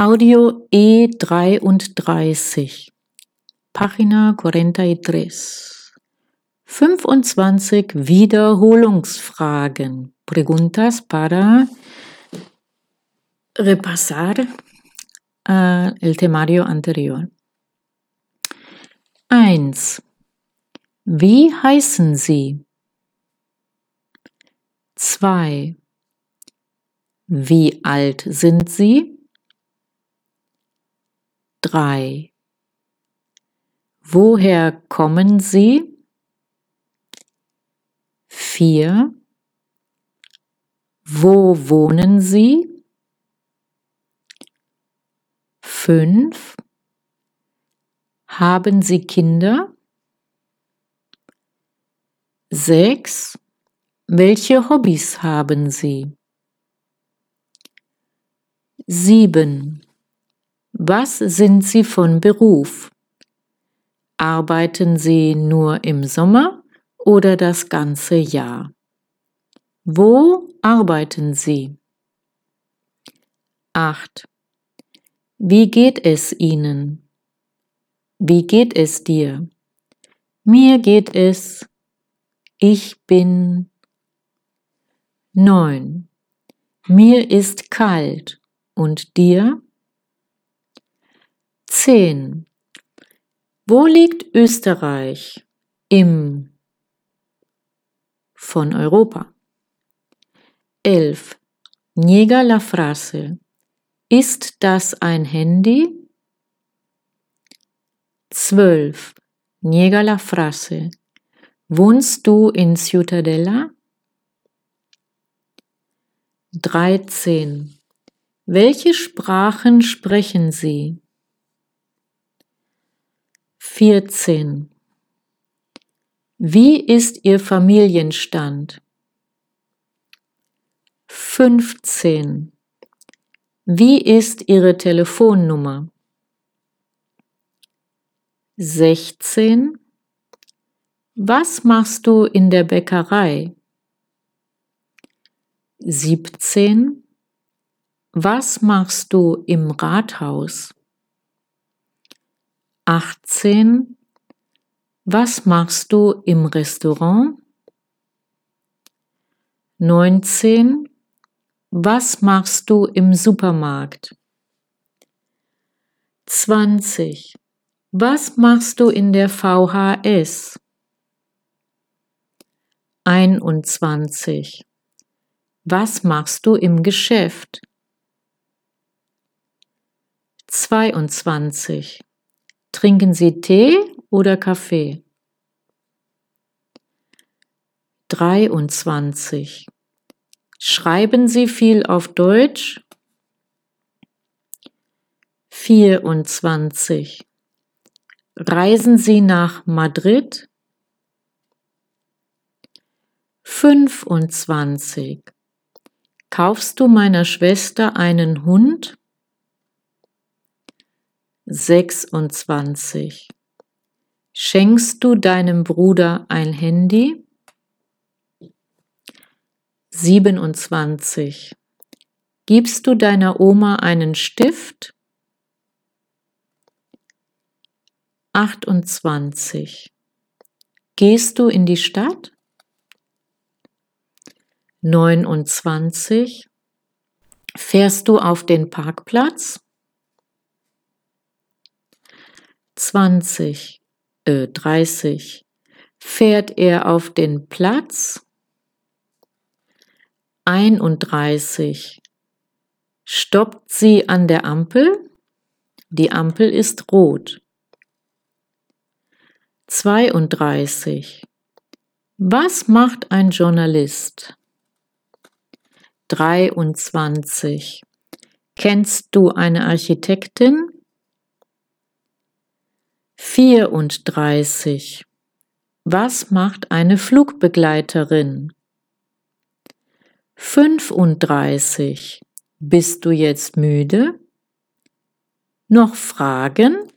Audio E33, Página 43. 25 Wiederholungsfragen. Preguntas para repasar uh, el temario anterior. 1. Wie heißen Sie? 2. Wie alt sind Sie? 3. Woher kommen Sie? 4. Wo wohnen Sie? 5. Haben Sie Kinder? 6. Welche Hobbys haben Sie? 7. Was sind Sie von Beruf? Arbeiten Sie nur im Sommer oder das ganze Jahr? Wo arbeiten Sie? 8. Wie geht es Ihnen? Wie geht es dir? Mir geht es. Ich bin. 9. Mir ist kalt. Und dir? 10. Wo liegt Österreich im von Europa? 11. Niega la frase. Ist das ein Handy? 12. Niega la frase. Wohnst du in Ciutadella? 13. Welche Sprachen sprechen Sie? 14. Wie ist Ihr Familienstand? 15. Wie ist Ihre Telefonnummer? 16. Was machst du in der Bäckerei? 17. Was machst du im Rathaus? 18. Was machst du im Restaurant? 19. Was machst du im Supermarkt? 20. Was machst du in der VHS? 21. Was machst du im Geschäft? 22. Trinken Sie Tee oder Kaffee? 23. Schreiben Sie viel auf Deutsch? 24. Reisen Sie nach Madrid? 25. Kaufst du meiner Schwester einen Hund? 26. Schenkst du deinem Bruder ein Handy? 27. Gibst du deiner Oma einen Stift? 28. Gehst du in die Stadt? 29. Fährst du auf den Parkplatz? 20, äh, 30. Fährt er auf den Platz? 31. Stoppt sie an der Ampel? Die Ampel ist rot. 32. Was macht ein Journalist? 23. Kennst du eine Architektin? 34. Was macht eine Flugbegleiterin? 35. Bist du jetzt müde? Noch Fragen?